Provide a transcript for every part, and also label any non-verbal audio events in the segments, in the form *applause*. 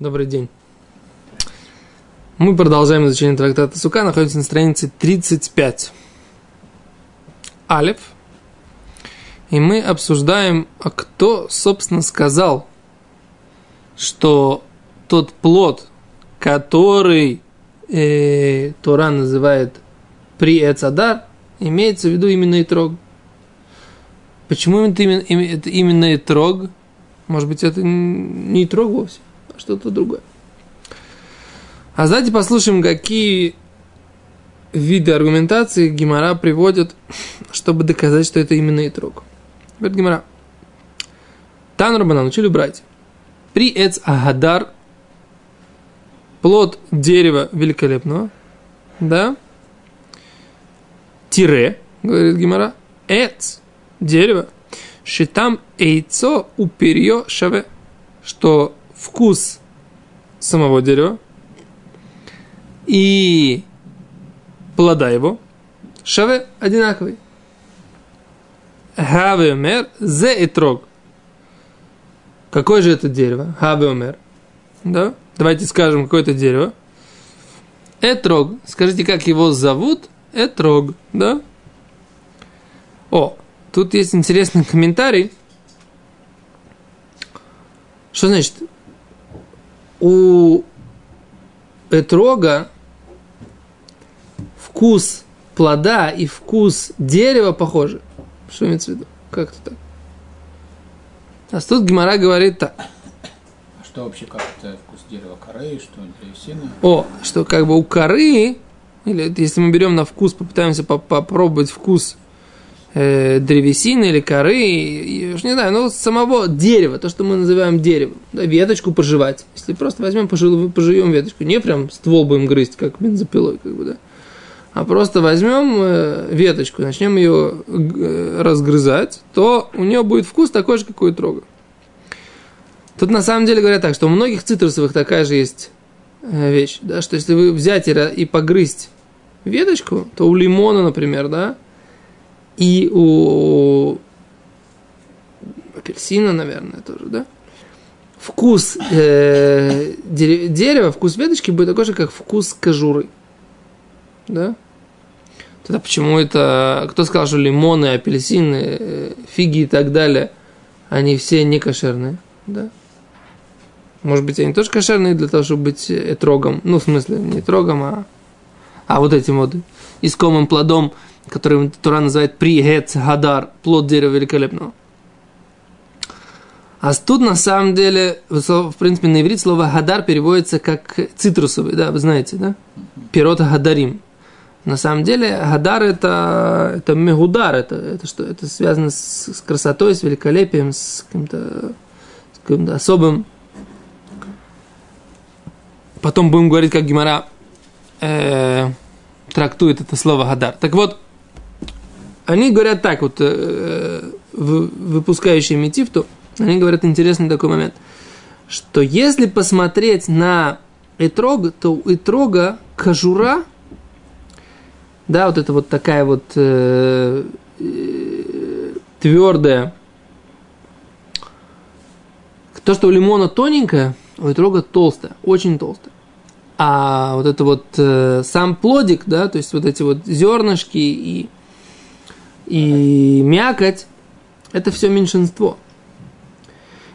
Добрый день. Мы продолжаем изучение трактата Сука, находимся на странице 35. Алиф. И мы обсуждаем, а кто, собственно, сказал, что тот плод, который э, Тора называет при Эцадар, имеется в виду именно Итрог. Почему это именно, это именно Итрог? Может быть, это не Итрог вовсе? Что-то другое. А давайте послушаем, какие виды аргументации Гимара приводит, чтобы доказать, что это именно Итрог. Говорит Гимара. Тан Рабанан учили брать. При Эц Агадар плод дерева великолепного, да, тире, говорит Гимара, Эц, дерево, шитам эйцо уперье шаве, что вкус самого дерева и плода его шаве одинаковый. Хаве умер зе и трог. Какое же это дерево? Хаве умер. Да? Давайте скажем, какое это дерево. Этрог. Скажите, как его зовут? Этрог. Да? О, тут есть интересный комментарий. Что значит у этрога вкус плода и вкус дерева похожи. Что имеется в виду? Как это так? А тут Гимара говорит так. А что вообще как это вкус дерева коры, что древесины? О, что как бы у коры, или если мы берем на вкус, попытаемся попробовать вкус э, древесины или коры, и, уж не знаю, ну, самого дерева, то, что мы называем деревом, да, веточку пожевать. Если просто возьмем, поживем веточку, не прям ствол будем грызть, как бензопилой, как бы, да, а просто возьмем э, веточку, начнем ее э, разгрызать, то у нее будет вкус такой же, какой у трога. Тут на самом деле говорят так, что у многих цитрусовых такая же есть э, вещь, да, что если вы взять и погрызть веточку, то у лимона, например, да, и у апельсина, наверное, тоже, да? Вкус э, дерева, вкус веточки будет такой же, как вкус кожуры. Да? Тогда почему это... Кто сказал, что лимоны, апельсины, э, фиги и так далее, они все не кошерные? Да? Может быть, они тоже кошерные для того, чтобы быть этрогом. Ну, в смысле, не этрогом, а, а вот этим вот искомым плодом который Тура называет пригец гадар, плод дерева великолепного. А тут на самом деле, в принципе, на иврит слово гадар переводится как цитрусовый, да, вы знаете, да? Пирота гадарим. На самом деле, гадар это, это мегудар, это, это что? Это связано с, с красотой, с великолепием, с каким-то, с каким-то особым. Потом будем говорить, как Гимара э, трактует это слово гадар. Так вот, они говорят так, вот э, выпускающие Метифту, они говорят интересный такой момент, что если посмотреть на Этрог, то у Этрога кожура, да, вот это вот такая вот э, э, твердая, то, что у лимона тоненькая, у Этрога толстая, очень толстая. А вот это вот э, сам плодик, да, то есть вот эти вот зернышки и и мякоть – это все меньшинство.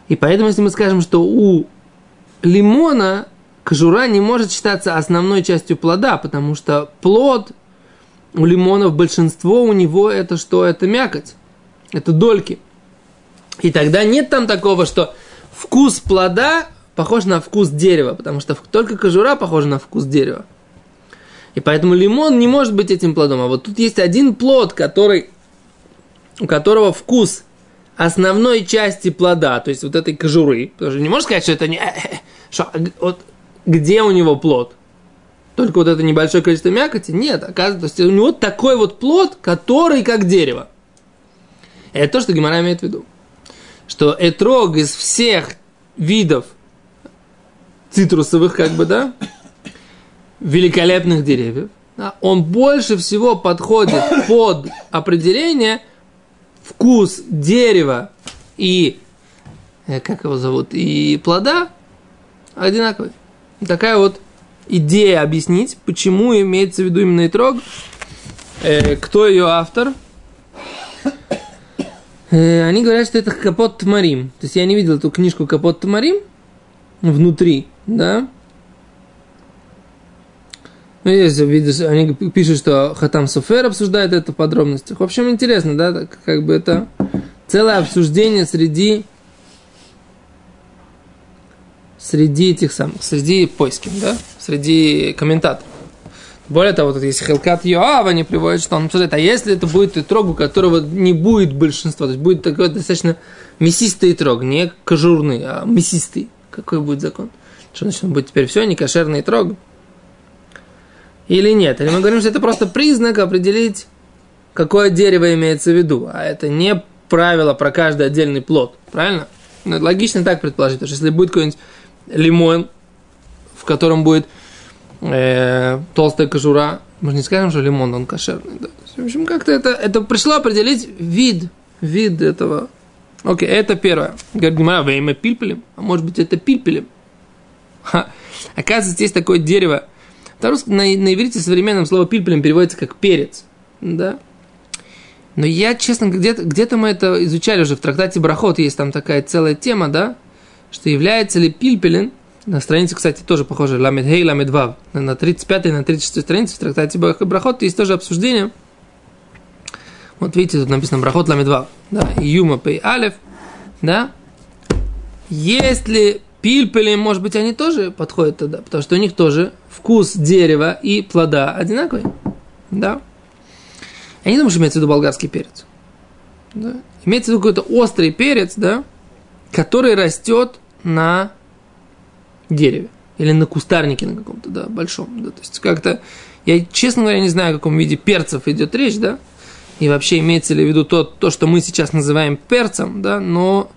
И поэтому, если мы скажем, что у лимона кожура не может считаться основной частью плода, потому что плод у лимонов большинство у него это что? Это мякоть, это дольки. И тогда нет там такого, что вкус плода похож на вкус дерева, потому что только кожура похожа на вкус дерева. И поэтому лимон не может быть этим плодом. А вот тут есть один плод, который у которого вкус основной части плода, то есть вот этой кожуры, потому что не можешь сказать, что это не... Э, э, что, вот, где у него плод? Только вот это небольшое количество мякоти? Нет, оказывается, то есть у него такой вот плод, который как дерево. Это то, что Гимара имеет в виду. Что этрог из всех видов цитрусовых, как бы, да, великолепных деревьев, да, он больше всего подходит под определение вкус дерева и, э, как его зовут, и плода, одинаковый. Такая вот идея объяснить, почему имеется в виду именно итрог, э, кто ее автор. Э, они говорят, что это Капот Тмарим. То есть я не видел эту книжку Капот Тмарим внутри, да. Ну, есть, видишь, они пишут, что Хатам Софер обсуждает это в подробностях. В общем, интересно, да, как бы это целое обсуждение среди среди этих самых, среди поисков, да, среди комментаторов. Более того, вот если Хелкат Йоава не приводит, что он обсуждает, а если это будет итрог, у которого не будет большинства, то есть будет такой достаточно мясистый итрог, не кожурный, а мясистый, какой будет закон? Что значит, он будет теперь все, не кошерный итрог? Или нет? Или мы говорим, что это просто признак определить, какое дерево имеется в виду, а это не правило про каждый отдельный плод, правильно? Ну, логично так предположить, что если будет какой-нибудь лимон, в котором будет э, толстая кожура. Мы же не скажем, что лимон, он кошерный. Да? В общем, как-то это, это пришло определить вид, вид этого. Окей, это первое. Говорит, Гимара, время пильпелем. А может быть, это пильпелем. Оказывается, есть такое дерево. На, на, на иврите современном слово пильпелем переводится как перец. Да? Но я, честно, где-то, где-то мы это изучали уже в трактате Брахот, есть там такая целая тема, да, что является ли пильпелин, на странице, кстати, тоже похоже, ламед хей, ламед вав, на 35 на 36 странице в трактате Брахот есть тоже обсуждение. Вот видите, тут написано Брахот ламед вав, да, юма пей алев, да. Если пильпели, может быть, они тоже подходят тогда, потому что у них тоже вкус дерева и плода одинаковый, да. Я не думаю, что имеется в виду болгарский перец. Да? Имеется в виду какой-то острый перец, да, который растет на дереве или на кустарнике на каком-то, да, большом, да, то есть как-то, я, честно говоря, не знаю, о каком виде перцев идет речь, да, и вообще имеется ли в виду то, то что мы сейчас называем перцем, да, но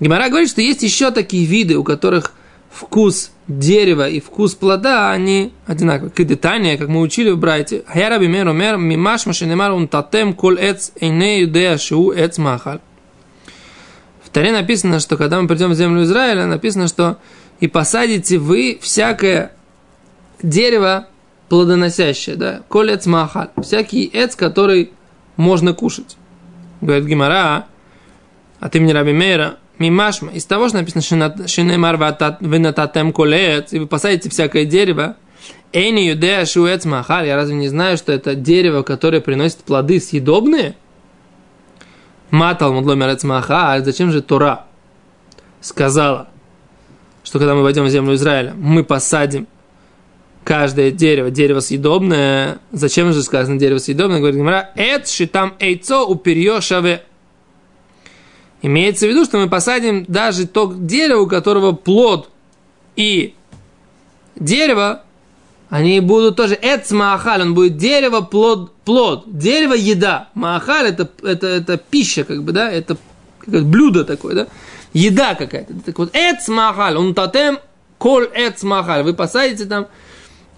Гимара говорит, что есть еще такие виды, у которых вкус дерева и вкус плода, они одинаковые. Кедетания, как мы учили в Брайте. Хаяраби мер умер мимаш машинемар он татем кол эц эйне юдея шиу эц махаль. Таре написано, что когда мы придем в землю Израиля, написано, что и посадите вы всякое дерево плодоносящее, да, колец махаль, всякий эц, который можно кушать. Говорит Гимара, ты мне раби Мейра, мимашма, из того, что написано, шинемар венататем колец, и вы посадите всякое дерево, эни юдея шуэц махаль, я разве не знаю, что это дерево, которое приносит плоды съедобные – Матал Мудломер Маха, а зачем же Тора сказала, что когда мы войдем в землю Израиля, мы посадим каждое дерево, дерево съедобное. Зачем же сказано дерево съедобное? Говорит Гимара, эт шитам эйцо уперьё шаве. Имеется в виду, что мы посадим даже то дерево, у которого плод и дерево они будут тоже эц маахаль, он будет дерево, плод, плод, дерево, еда. Маахаль это, это, это пища, как бы, да, это как блюдо такое, да, еда какая-то. Так вот, эц маахаль, он татем коль эц маахаль. Вы посадите там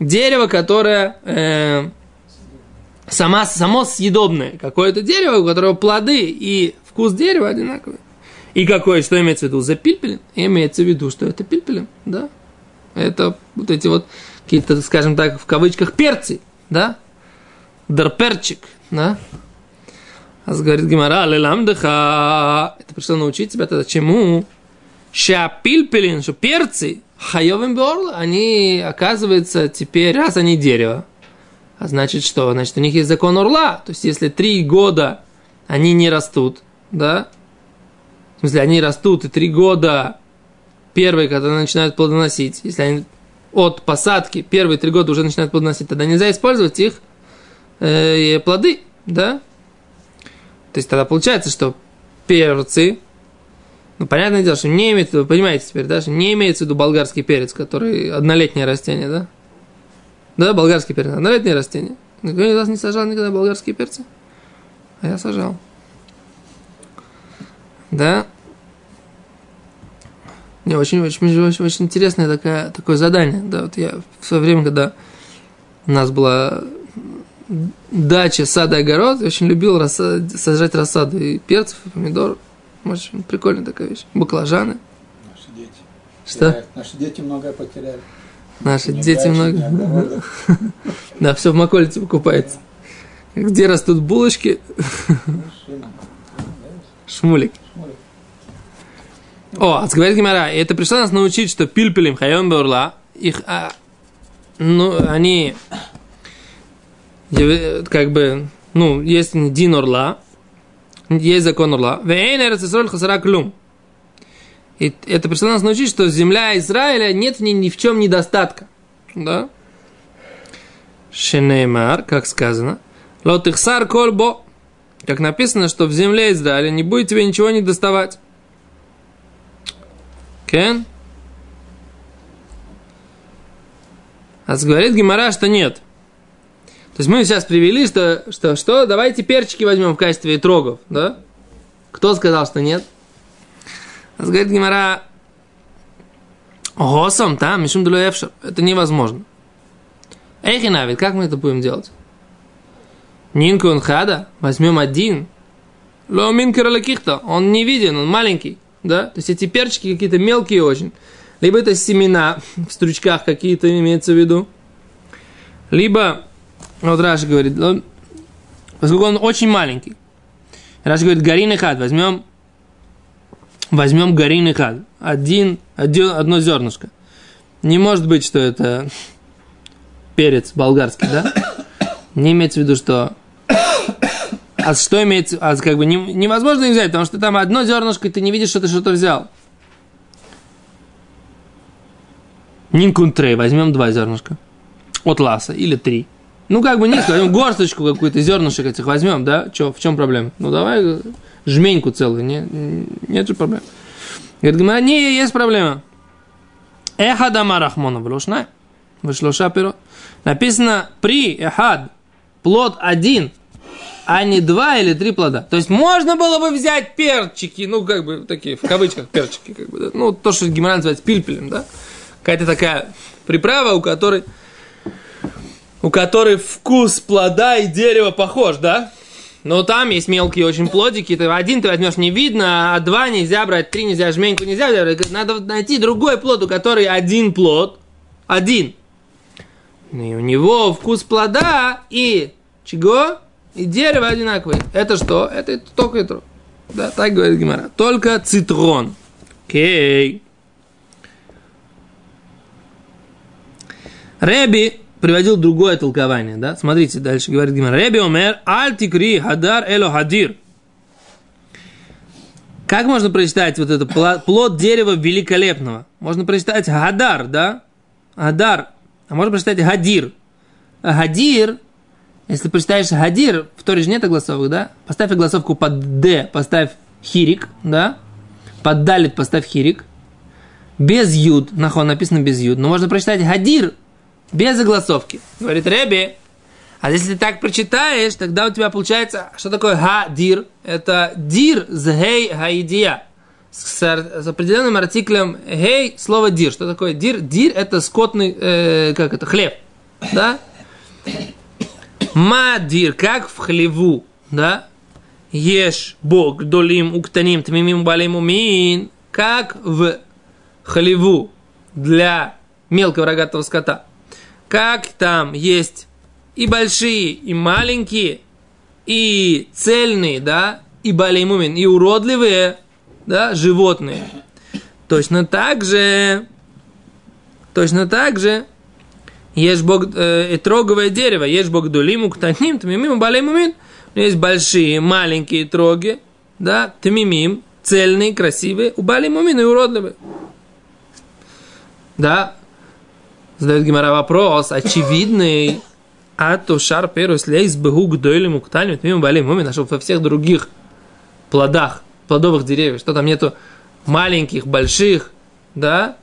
дерево, которое э, сама, само съедобное. Какое-то дерево, у которого плоды и вкус дерева одинаковые. И какое, что имеется в виду? За пильпелем? Имеется в виду, что это пильпелем, да. Это вот эти вот какие-то, скажем так, в кавычках, перцы, да? Дарперчик, да? А говорит Гимара, леламдыха, это пришло научить тебя тогда чему? Шапильпелин, что перцы, хайовым борла, они, оказывается, теперь, раз они дерево, а значит что? Значит, у них есть закон орла. То есть, если три года они не растут, да? В смысле, они растут, и три года первые, когда начинают плодоносить, если они от посадки первые три года уже начинают плодоносить, тогда нельзя использовать их э, плоды, да? То есть тогда получается, что перцы, ну, понятное дело, что не имеется, вы понимаете теперь, да, что не имеется в виду болгарский перец, который однолетнее растение, да? Да, болгарский перец, однолетнее растение. Никто из вас не сажал никогда болгарские перцы? А я сажал. Да? Не, очень, очень, очень, очень интересное такое, такое задание. Да, вот я в свое время, когда у нас была дача, сад и огород, очень любил рассад, сажать рассаду и перцев, и помидор. Очень прикольная такая вещь. Баклажаны. Наши дети. Что? Теряют. Наши дети многое потеряли. Наши Ни дети много. *laughs* Да, все в Маколите покупается. Где растут булочки? Шмулик. О, а говорит Гимара, это пришло нас научить, что пильпелем хайом беурла, их, а, ну, они, как бы, ну, есть дин орла, есть закон орла, вейн эрцесроль хасара клюм. И это пришло нас научить, что земля Израиля нет ней ни в чем недостатка. Да? Шенеймар, как сказано, лотыхсар кольбо, как написано, что в земле Израиля не будет тебе ничего не доставать. Кен? А говорит Гимара, что нет. То есть мы сейчас привели, что, что, что давайте перчики возьмем в качестве трогов, да? Кто сказал, что нет? А говорит Гимара, Госом там, Мишум Эфшер. Это невозможно. Эхинавит, как мы это будем делать? Нинку он хада, возьмем один. Ломинкер лакихта, он не виден, он маленький. Да? То есть эти перчики какие-то мелкие очень. Либо это семена *laughs* в стручках какие-то имеется в виду. Либо, вот Раши говорит, он- поскольку он очень маленький. Раши говорит, горин и хад, возьмем возьмем горин и хад. Один, один, одно зернышко. Не может быть, что это *laughs* перец болгарский, да? Не имеется в виду, что... А что имеется... А как бы не- невозможно их взять, потому что там одно зернышко, и ты не видишь, что ты что-то взял. Нинкунтрей, возьмем два зернышка. От ласа, или три. Ну, как бы несколько, возьмем горсточку какую-то зернышек этих возьмем, да? Чё, в чем проблема? Ну, давай жменьку целую, не, нет же проблем. Говорит, Гимара, не, есть проблема. Эхадама рахмона влошна, вышлоша перо. Написано при эхад, плод один, а не два или три плода. То есть можно было бы взять перчики, ну, как бы такие, в кавычках перчики, как бы, да? ну, то, что Гимара называется пильпелем, да? Какая-то такая приправа, у которой, у которой вкус плода и дерева похож, да? Но там есть мелкие очень плодики, ты один ты возьмешь не видно, а два нельзя брать, три нельзя, жменьку нельзя брать. Надо найти другой плод, у который один плод, один. И у него вкус плода и чего? И дерево одинаковое. Это что? Это только это. Да, так говорит Гимара. Только цитрон. Окей. Реби приводил другое толкование, да? Смотрите, дальше говорит Гимара. Реби омер аль тикри хадар эло хадир. Как можно прочитать вот это плод дерева великолепного? Можно прочитать хадар, да? Хадар. А можно прочитать гадир. Гадир, если прочитаешь гадир, в Торе же нет огласовок, да? Поставь огласовку под Д, поставь хирик, да? Под далит поставь хирик. Без юд, нахон написано без юд. Но можно прочитать гадир без огласовки. Говорит Реби. А если ты так прочитаешь, тогда у тебя получается, что такое гадир? Это дир с гей гаидия. С, с определенным артиклем гей слово дир. Что такое дир? Дир это скотный, э, как это, хлеб. Да? Мадир, как в хлеву, да? Ешь бог долим уктаним тмимим балим умин, как в хлеву для мелкого рогатого скота. Как там есть и большие, и маленькие, и цельные, да, и балеймумин, и уродливые, да, животные. Точно так же, точно так же, есть бог, э, троговое дерево, есть бог дулим, уктаним, тмимим, балеймумин. Есть большие, маленькие троги, да, тмимим, цельные, красивые, у балеймумин и уродливые. Да, задает Гимара вопрос, очевидный, а то шар перус лейс бегу гдойлем укталем, тмимим, балеймумин, а что во всех других плодах, плодовых деревьев, что там нету маленьких, больших, да,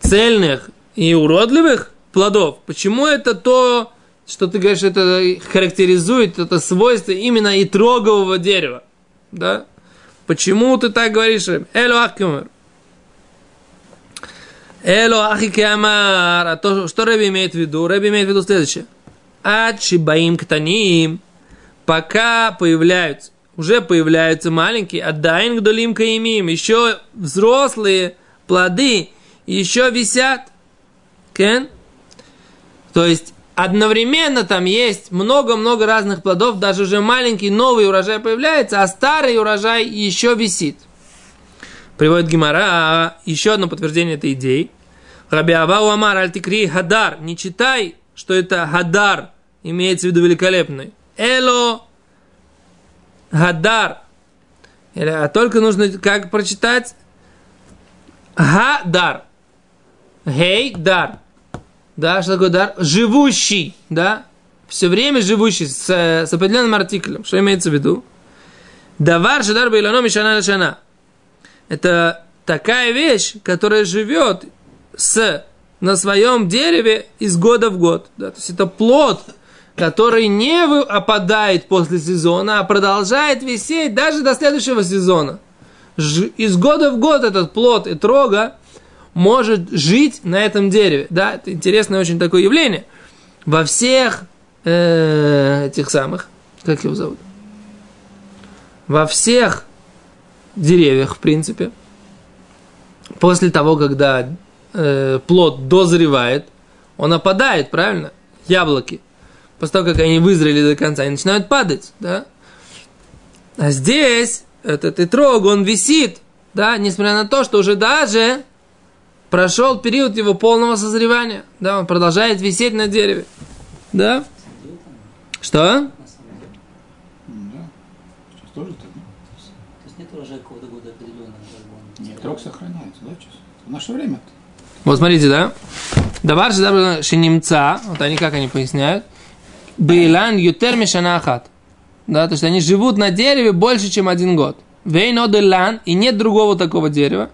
цельных и уродливых плодов. Почему это то, что ты говоришь, это характеризует, это свойство именно и трогового дерева? Да? Почему ты так говоришь? Эло ахкимер. Эло ахикамар. А то, что Рэби имеет в виду? Рэби имеет в виду следующее. Ад шибаим ктаним. Пока появляются, уже появляются маленькие, отдаин гдолим каимим, еще взрослые плоды еще висят. Кен? То есть одновременно там есть много-много разных плодов, даже уже маленький новый урожай появляется, а старый урожай еще висит. Приводит Гимара а, еще одно подтверждение этой идеи. Раби Авау Амар Альтикри Хадар. Не читай, что это Хадар, имеется в виду великолепный. Эло Хадар. А только нужно как прочитать? Хадар. Гей, дар. Да, что такое дар? Живущий, да? Все время живущий с, с определенным артиклем. Что имеется в виду? Давар шадар байлано мишана шана. Это такая вещь, которая живет с, на своем дереве из года в год. Да? То есть это плод, который не опадает после сезона, а продолжает висеть даже до следующего сезона. Из года в год этот плод и трога может жить на этом дереве. Да, это интересное очень такое явление. Во всех э, этих самых, как его зовут? Во всех деревьях, в принципе, после того, когда э, плод дозревает, он опадает, правильно? Яблоки. После того, как они вызрели до конца, они начинают падать, да? А здесь этот итрог, он висит, да, несмотря на то, что уже даже прошел период его полного созревания. Да, он продолжает висеть на дереве. Да? Что? Тоже так. То есть нет урожая какого-то года определенного. Нет, рок сохраняется, да, сейчас? В наше время -то. Вот смотрите, да? Давар же шинимца, вот они как они поясняют. Бейлан ютер мишанахат. Да, то есть они живут на дереве больше, чем один год. Вейноделан, и нет другого такого дерева.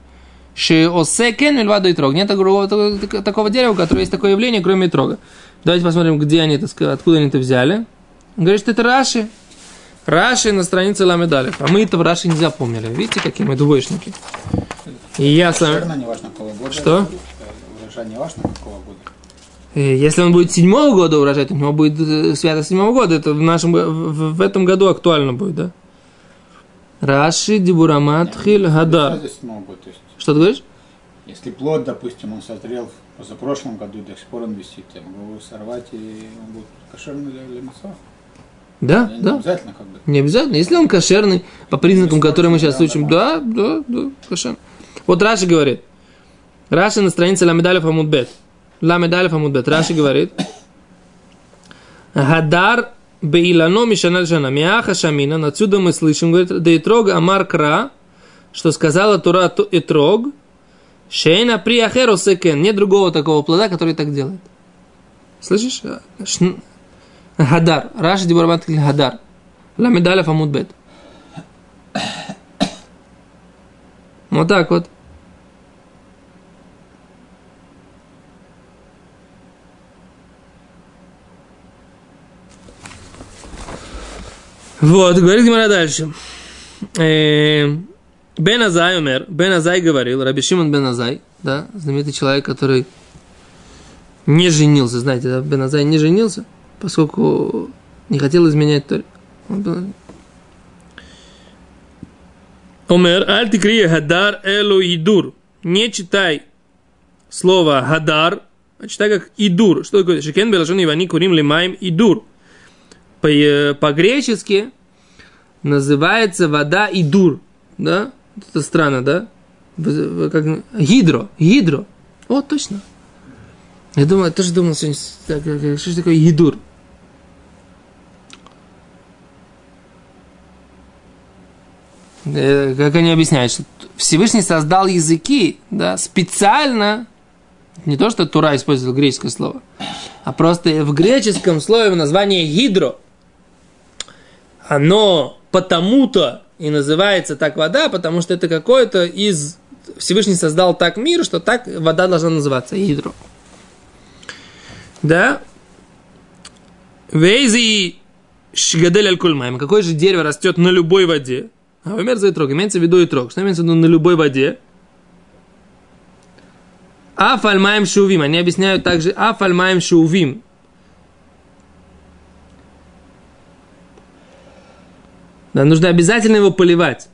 Шиосекен мильваду и трог. Нет другого такого дерева, у которого есть такое явление, кроме трога. Давайте посмотрим, где они это, откуда они это взяли. Он говорит, что это Раши. Раши на странице Ламедалев. А мы это в Раши не запомнили. Видите, какие мы двоечники. И я сам... Что? Не важно, какого года. Э, Если он будет седьмого года урожай, то у него будет э, свято седьмого года. Это в нашем в, в этом году актуально будет, да? Раши Дибурамат Хиль Хадар. Что ты говоришь? если плод, допустим, он созрел в позапрошлом году, до сих пор он висит, я могу его сорвать, и он будет кошерный для, для мяса. Да, Не да. обязательно, как бы. Не обязательно. Если он кошерный, по признакам, которые мы сейчас да, учим, да, да, да, кошерный. Вот Раши говорит. Раши на странице Ламедалев Амудбет. Ламедалев Амудбет. Раши говорит. Хадар Беилано Мишана Жана. Миаха Шамина. Отсюда мы слышим, говорит, да Итрог Амар Кра, что сказала Тура Ту- Итрог, Шейна при Ахеру Секен. Нет другого такого плода, который так делает. Слышишь? Шн- Хадар. Раши Дибарбат Хадар. Ламедалев Амудбет. Вот так вот. Вот, говорит Гимара дальше. Бен Азай умер. Бен Азай говорил, Раби Шимон Бен Азай, да, знаменитый человек, который не женился, знаете, да, Бен Азай не женился, поскольку не хотел изменять Торе. Омер, аль тикрия хадар элу идур. Не читай слово хадар, а читай как идур. Что такое? Шекен белашон ивани курим лимаем идур. Э, По-гречески называется вода идур. Да? Это странно, да? Как... Гидро. Гидро. О, точно. Я думал, я тоже думал сегодня, что же такое гидур? Э, как они объясняют, что Всевышний создал языки, да, специально, не то, что Тура использовал греческое слово, а просто в греческом слове название гидро, оно потому-то и называется так вода, потому что это какое-то из... Всевышний создал так мир, что так вода должна называться, гидро. Да? Вейзи шгадель аль кульмайм. Какое же дерево растет на любой воде? А умер за итрог. Имеется в виду итрог. Что имеется в виду на любой воде? Афальмаем шувим. Они объясняют также афальмаем шувим. Да, нужно обязательно его поливать.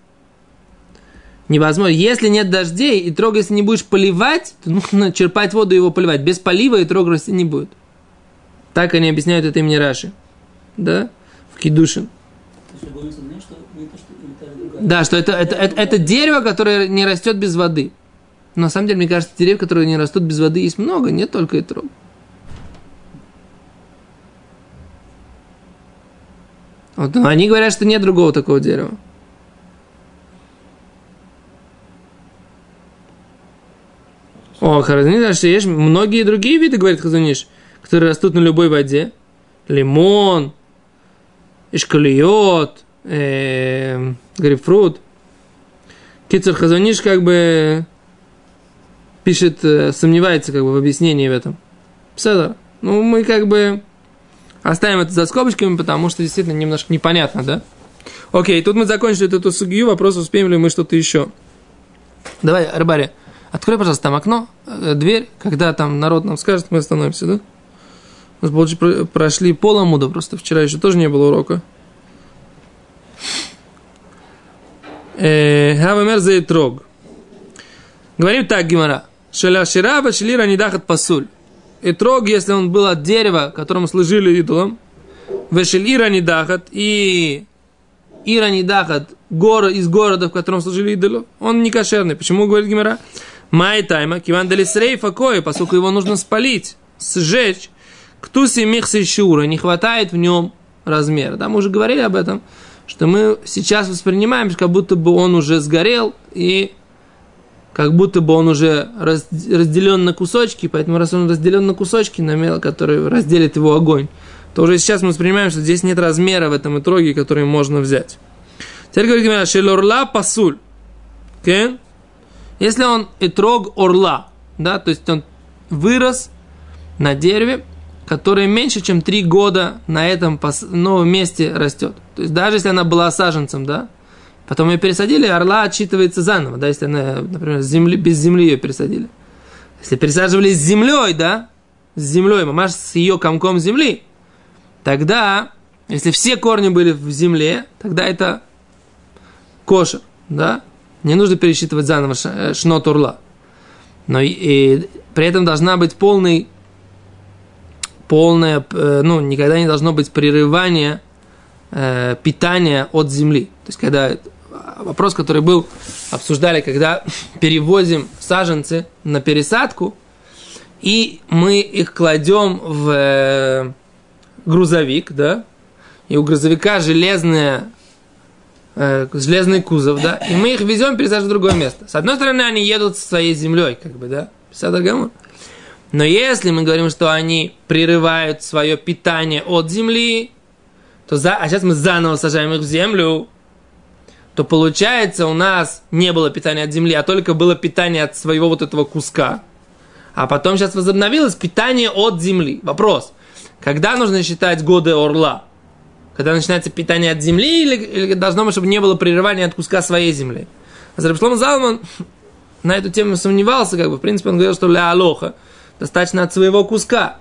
невозможно. Если нет дождей, и трог, если не будешь поливать, то нужно черпать воду и его поливать. Без полива и трог расти не будет. Так они объясняют это имени Раши. Да? В другая. Да, что это, это, это, это дерево, которое не растет без воды. Но на самом деле, мне кажется, деревьев, которые не растут без воды, есть много, не только и трог. Вот, но они говорят, что нет другого такого дерева. О, Харазниш, что есть многие другие виды, говорит Хазуниш, которые растут на любой воде. Лимон, ишкалиот, э, грейпфрут. Кицер Хазуниш как бы пишет, э, сомневается как бы в объяснении в этом. Пседа. Ну, мы как бы оставим это за скобочками, потому что действительно немножко непонятно, да? Окей, тут мы закончили эту сугию, вопрос, успеем ли мы что-то еще. Давай, Рыбари, открой, пожалуйста, там окно, э, дверь, когда там народ нам скажет, мы остановимся, да? Нас больше про- прошли поломуда, просто вчера еще тоже не было урока. Э, Хавамер за трог. Говорим так, Гимара. Шеля шираба шелира недахат пасуль. И трог, если он был от дерева, которому служили идолом, вешель ира и ира недахат, гор, из города, в котором служили идолу, он не кошерный. Почему, говорит Гимара? Май тайма, киван делисрей факой, поскольку его нужно спалить, сжечь, ктуси михси шура, не хватает в нем размера. Да, мы уже говорили об этом, что мы сейчас воспринимаем, как будто бы он уже сгорел, и как будто бы он уже раз- разделен на кусочки, поэтому раз он разделен на кусочки, на мел, который разделит его огонь, то уже сейчас мы воспринимаем, что здесь нет размера в этом итроге, который можно взять. Теперь говорит шелорла пасуль. Кен? Если он итрог орла, да, то есть он вырос на дереве, которое меньше, чем три года на этом новом месте растет. То есть даже если она была саженцем, да, потом ее пересадили, орла отчитывается заново, да, если она, например, земли, без земли ее пересадили. Если пересаживали с землей, да, с землей, мамаш с ее комком земли, тогда, если все корни были в земле, тогда это кошер, да, не нужно пересчитывать заново э, шнот урла. Но и, и при этом должна быть полный, полное, э, ну, никогда не должно быть прерывание э, питания от земли. То есть, когда вопрос, который был, обсуждали, когда *laughs* перевозим саженцы на пересадку, и мы их кладем в э, грузовик, да, и у грузовика железная э, железный кузов, да, и мы их везем, пересаживаем в другое место. С одной стороны, они едут со своей землей, как бы, да, Писадагамур. Но если мы говорим, что они прерывают свое питание от земли, то за, а сейчас мы заново сажаем их в землю, то получается у нас не было питания от земли, а только было питание от своего вот этого куска. А потом сейчас возобновилось питание от земли. Вопрос. Когда нужно считать годы орла? Когда начинается питание от земли или, или должно быть, чтобы не было прерывания от куска своей земли? Зарабшлом Залман *laughs* на эту тему сомневался, как бы, в принципе, он говорил, что ля алоха достаточно от своего куска.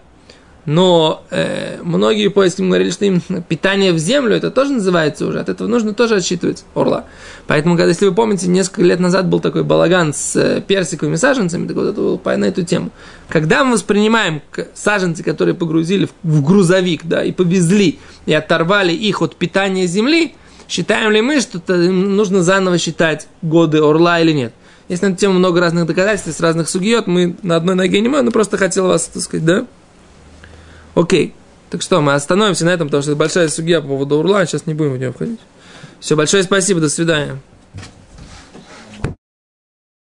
Но э, многие поиски говорили, что им питание в землю, это тоже называется уже, от этого нужно тоже отсчитывать орла. Поэтому, когда, если вы помните, несколько лет назад был такой балаган с э, персиковыми саженцами, так вот это было по- на эту тему. Когда мы воспринимаем саженцы, которые погрузили в, в грузовик, да, и повезли, и оторвали их от питания земли, считаем ли мы, что нужно заново считать годы орла или нет? Есть на эту тему много разных доказательств, с разных сугиот, мы на одной ноге не можем, но просто хотел вас, так сказать, да, Окей. Так что, мы остановимся на этом, потому что это большая судья по поводу урла, сейчас не будем в нее входить. Все, большое спасибо, до свидания.